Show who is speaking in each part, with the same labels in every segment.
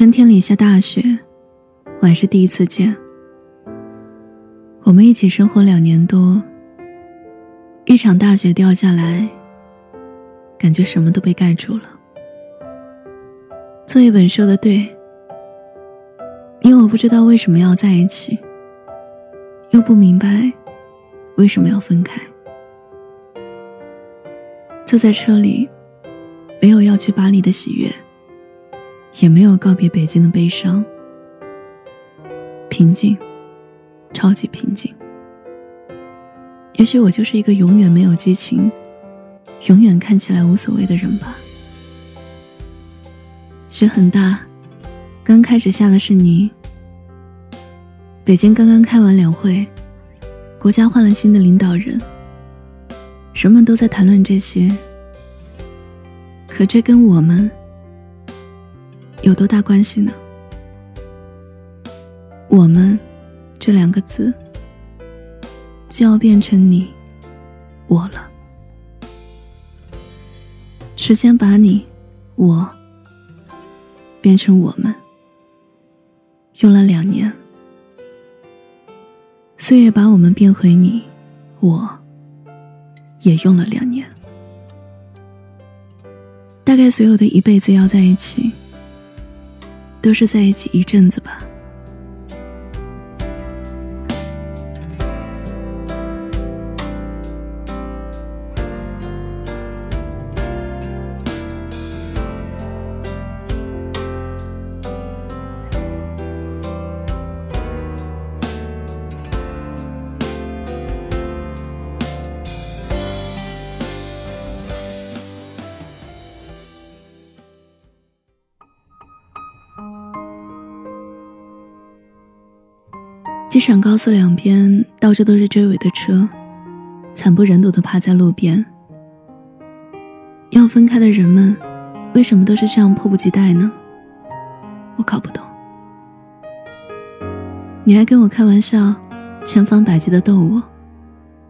Speaker 1: 春天里下大雪，我还是第一次见。我们一起生活两年多，一场大雪掉下来，感觉什么都被盖住了。作业本说的对，因为我不知道为什么要在一起，又不明白为什么要分开。坐在车里，没有要去巴黎的喜悦，也没有告别北京的悲伤，平静。超级平静。也许我就是一个永远没有激情、永远看起来无所谓的人吧。雪很大，刚开始下的是泥。北京刚刚开完两会，国家换了新的领导人，人们都在谈论这些。可这跟我们有多大关系呢？我们。这两个字就要变成你我了。时间把你我变成我们，用了两年；岁月把我们变回你我，也用了两年。大概所有的一辈子要在一起，都是在一起一阵子吧。机场高速两边到处都是追尾的车，惨不忍睹的趴在路边。要分开的人们，为什么都是这样迫不及待呢？我搞不懂。你还跟我开玩笑，千方百计的逗我，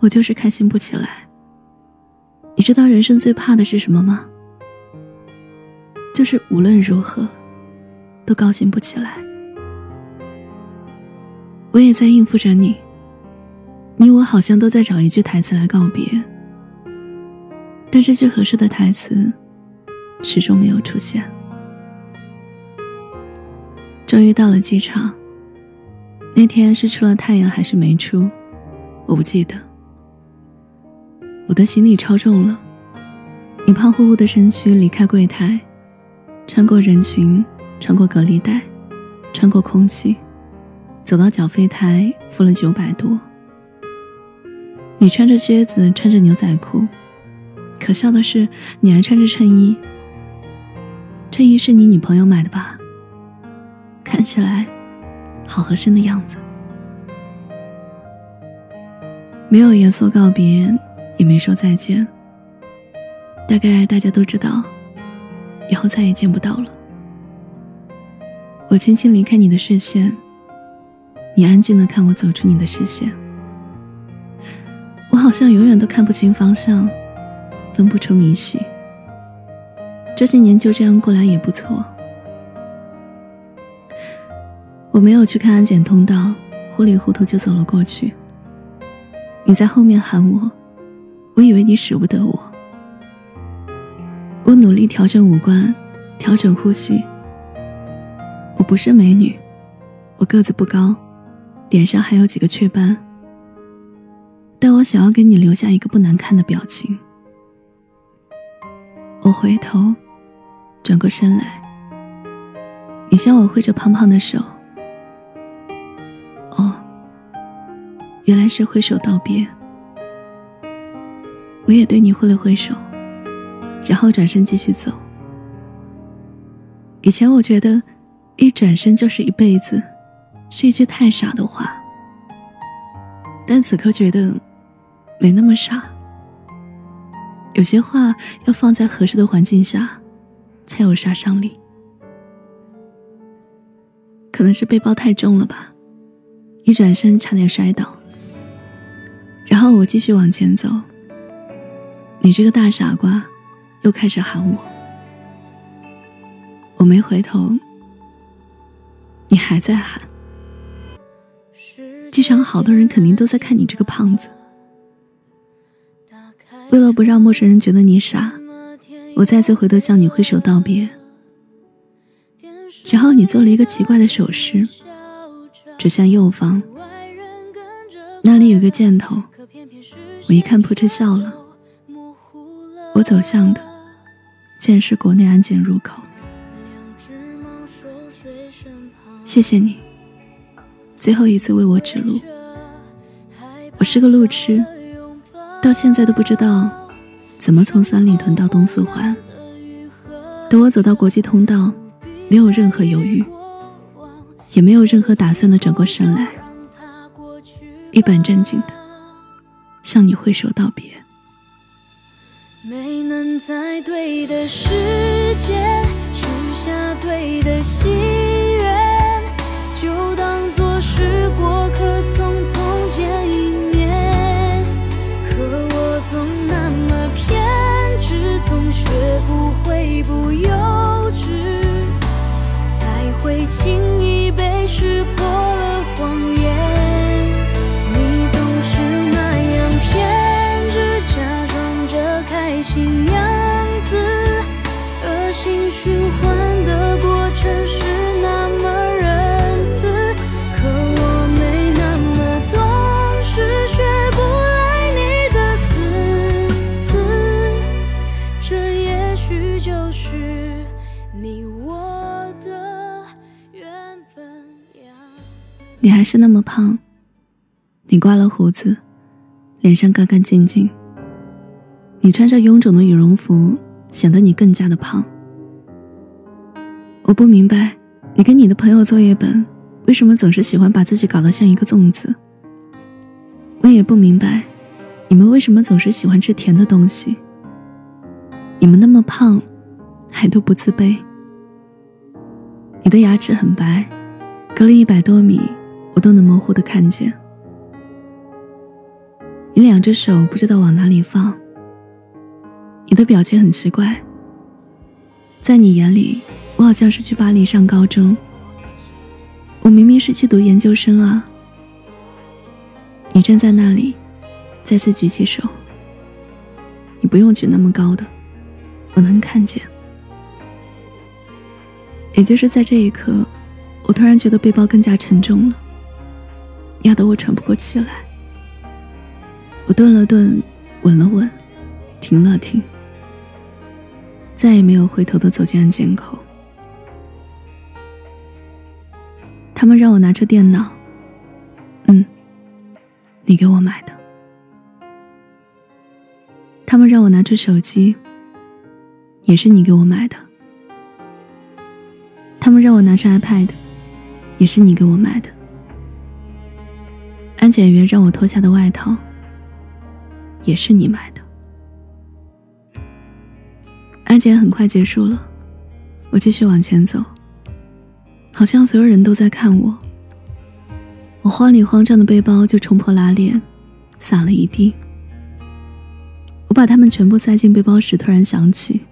Speaker 1: 我就是开心不起来。你知道人生最怕的是什么吗？就是无论如何，都高兴不起来。我也在应付着你，你我好像都在找一句台词来告别，但这句合适的台词始终没有出现。终于到了机场，那天是出了太阳还是没出，我不记得。我的行李超重了，你胖乎乎的身躯离开柜台，穿过人群，穿过隔离带，穿过空气。走到缴费台，付了九百多。你穿着靴子，穿着牛仔裤，可笑的是，你还穿着衬衣。衬衣是你女朋友买的吧？看起来好合身的样子。没有严肃告别，也没说再见。大概大家都知道，以后再也见不到了。我轻轻离开你的视线。你安静的看我走出你的视线，我好像永远都看不清方向，分不出明细。这些年就这样过来也不错。我没有去看安检通道，糊里糊涂就走了过去。你在后面喊我，我以为你舍不得我。我努力调整五官，调整呼吸。我不是美女，我个子不高。脸上还有几个雀斑，但我想要给你留下一个不难看的表情。我回头，转过身来，你向我挥着胖胖的手。哦，原来是挥手道别。我也对你挥了挥手，然后转身继续走。以前我觉得，一转身就是一辈子，是一句太傻的话。但此刻觉得没那么傻。有些话要放在合适的环境下，才有杀伤力。可能是背包太重了吧，一转身差点摔倒。然后我继续往前走，你这个大傻瓜，又开始喊我。我没回头，你还在喊。机场好多人肯定都在看你这个胖子。为了不让陌生人觉得你傻，我再次回头向你挥手道别。然后你做了一个奇怪的手势，指向右方，那里有个箭头。我一看扑哧笑了。我走向的，竟然是国内安检入口。谢谢你，最后一次为我指路。我是个路痴。到现在都不知道怎么从三里屯到东四环。等我走到国际通道，没有任何犹豫，也没有任何打算的转过身来，一本正经的向你挥手道别。没能在对的时间许下对的心，时光就是你我的缘分呀你还是那么胖，你刮了胡子，脸上干干净净。你穿着臃肿的羽绒服，显得你更加的胖。我不明白，你跟你的朋友作业本为什么总是喜欢把自己搞得像一个粽子。我也不明白，你们为什么总是喜欢吃甜的东西。你们那么胖，还都不自卑。你的牙齿很白，隔了一百多米。我都能模糊的看见，你两只手不知道往哪里放，你的表情很奇怪。在你眼里，我好像是去巴黎上高中，我明明是去读研究生啊。你站在那里，再次举起手，你不用举那么高的，我能看见。也就是在这一刻，我突然觉得背包更加沉重了。压得我喘不过气来，我顿了顿，稳了稳，停了停，再也没有回头的走进安检口。他们让我拿出电脑，嗯，你给我买的。他们让我拿出手机，也是你给我买的。他们让我拿出 iPad，也是你给我买的。安检员让我脱下的外套，也是你买的。安检很快结束了，我继续往前走，好像所有人都在看我。我慌里慌张的背包就冲破拉链，洒了一地。我把它们全部塞进背包时，突然想起，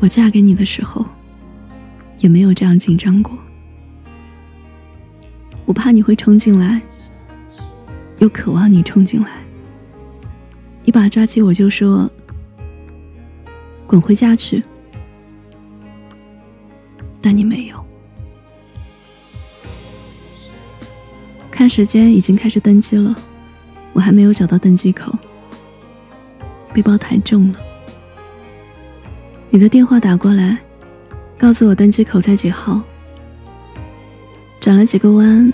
Speaker 1: 我嫁给你的时候，也没有这样紧张过。我怕你会冲进来，又渴望你冲进来，一把抓起我就说：“滚回家去。”但你没有。看时间，已经开始登机了，我还没有找到登机口，背包太重了。你的电话打过来，告诉我登机口在几号。转了几个弯，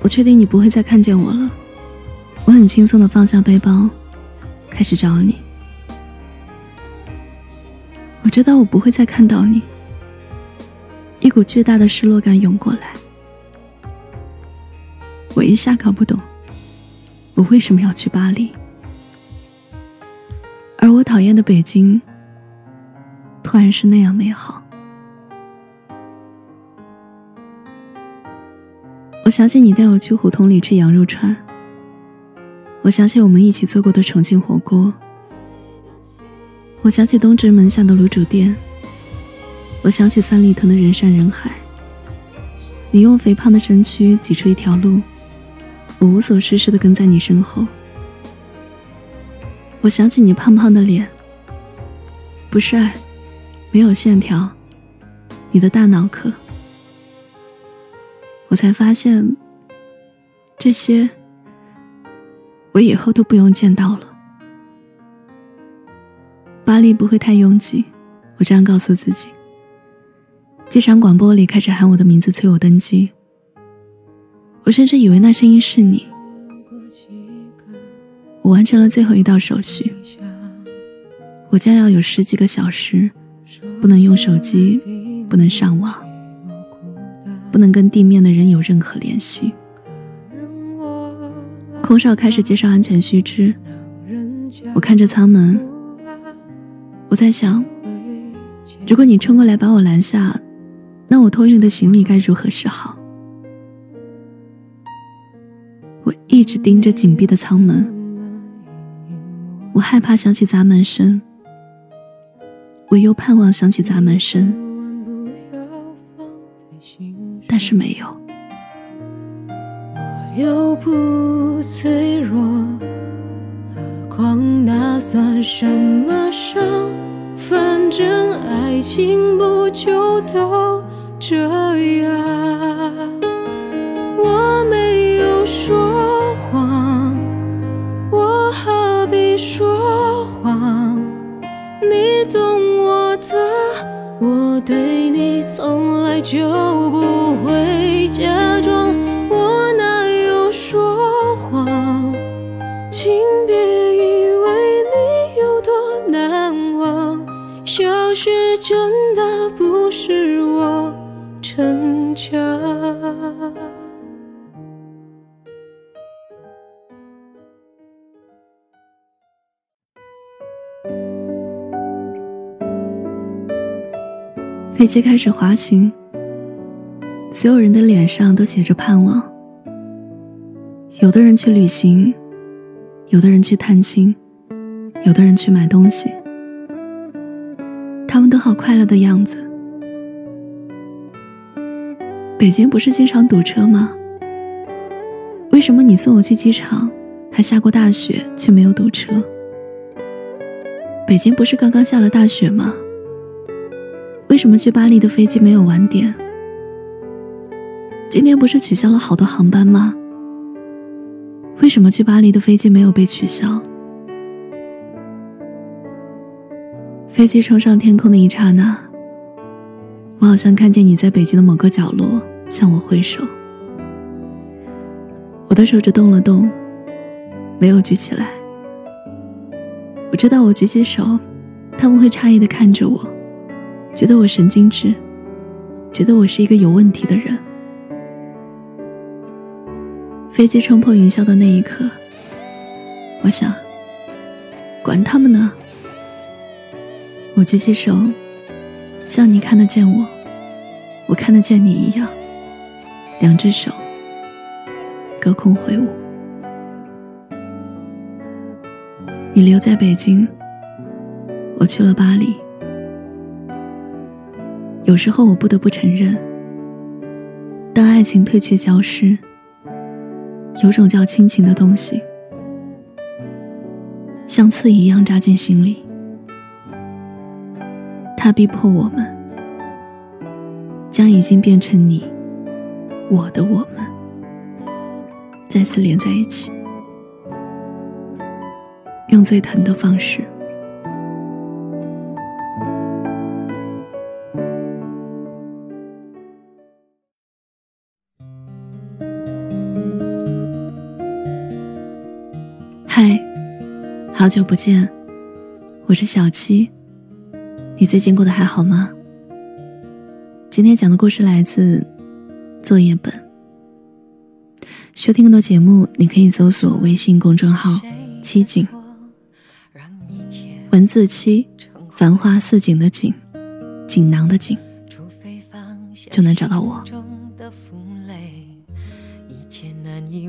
Speaker 1: 我确定你不会再看见我了。我很轻松的放下背包，开始找你。我知道我不会再看到你，一股巨大的失落感涌过来。我一下搞不懂，我为什么要去巴黎，而我讨厌的北京，突然是那样美好。我想起你带我去胡同里吃羊肉串，我想起我们一起做过的重庆火锅，我想起东直门下的卤煮店，我想起三里屯的人山人海。你用肥胖的身躯挤出一条路，我无所事事的跟在你身后。我想起你胖胖的脸，不帅，没有线条，你的大脑壳。我才发现，这些我以后都不用见到了。巴黎不会太拥挤，我这样告诉自己。机场广播里开始喊我的名字，催我登机。我甚至以为那声音是你。我完成了最后一道手续，我将要有十几个小时不能用手机，不能上网。不能跟地面的人有任何联系。空少开始介绍安全须知，我看着舱门，我在想，如果你冲过来把我拦下，那我托运的行李该如何是好？我一直盯着紧闭的舱门，我害怕响起砸门声，我又盼望响起砸门声。但是没有。
Speaker 2: 我又不脆弱，何况那算什么伤？反正爱情不就都这样？
Speaker 1: 飞机开始滑行，所有人的脸上都写着盼望。有的人去旅行，有的人去探亲，有的人去买东西。他们都好快乐的样子。北京不是经常堵车吗？为什么你送我去机场还下过大雪，却没有堵车？北京不是刚刚下了大雪吗？为什么去巴黎的飞机没有晚点？今天不是取消了好多航班吗？为什么去巴黎的飞机没有被取消？飞机冲上天空的一刹那，我好像看见你在北京的某个角落向我挥手。我的手指动了动，没有举起来。我知道我举起手，他们会诧异的看着我，觉得我神经质，觉得我是一个有问题的人。飞机冲破云霄的那一刻，我想，管他们呢。我举起手，像你看得见我，我看得见你一样，两只手隔空挥舞。你留在北京，我去了巴黎。有时候我不得不承认，当爱情退却消失，有种叫亲情的东西，像刺一样扎进心里。它逼迫我们，将已经变成你、我的我们，再次连在一起，用最疼的方式。好久不见，我是小七。你最近过得还好吗？今天讲的故事来自作业本。收听更多节目，你可以搜索微信公众号“七景”，文字七，繁花似锦的锦，锦囊的锦，就能找到我。
Speaker 2: 你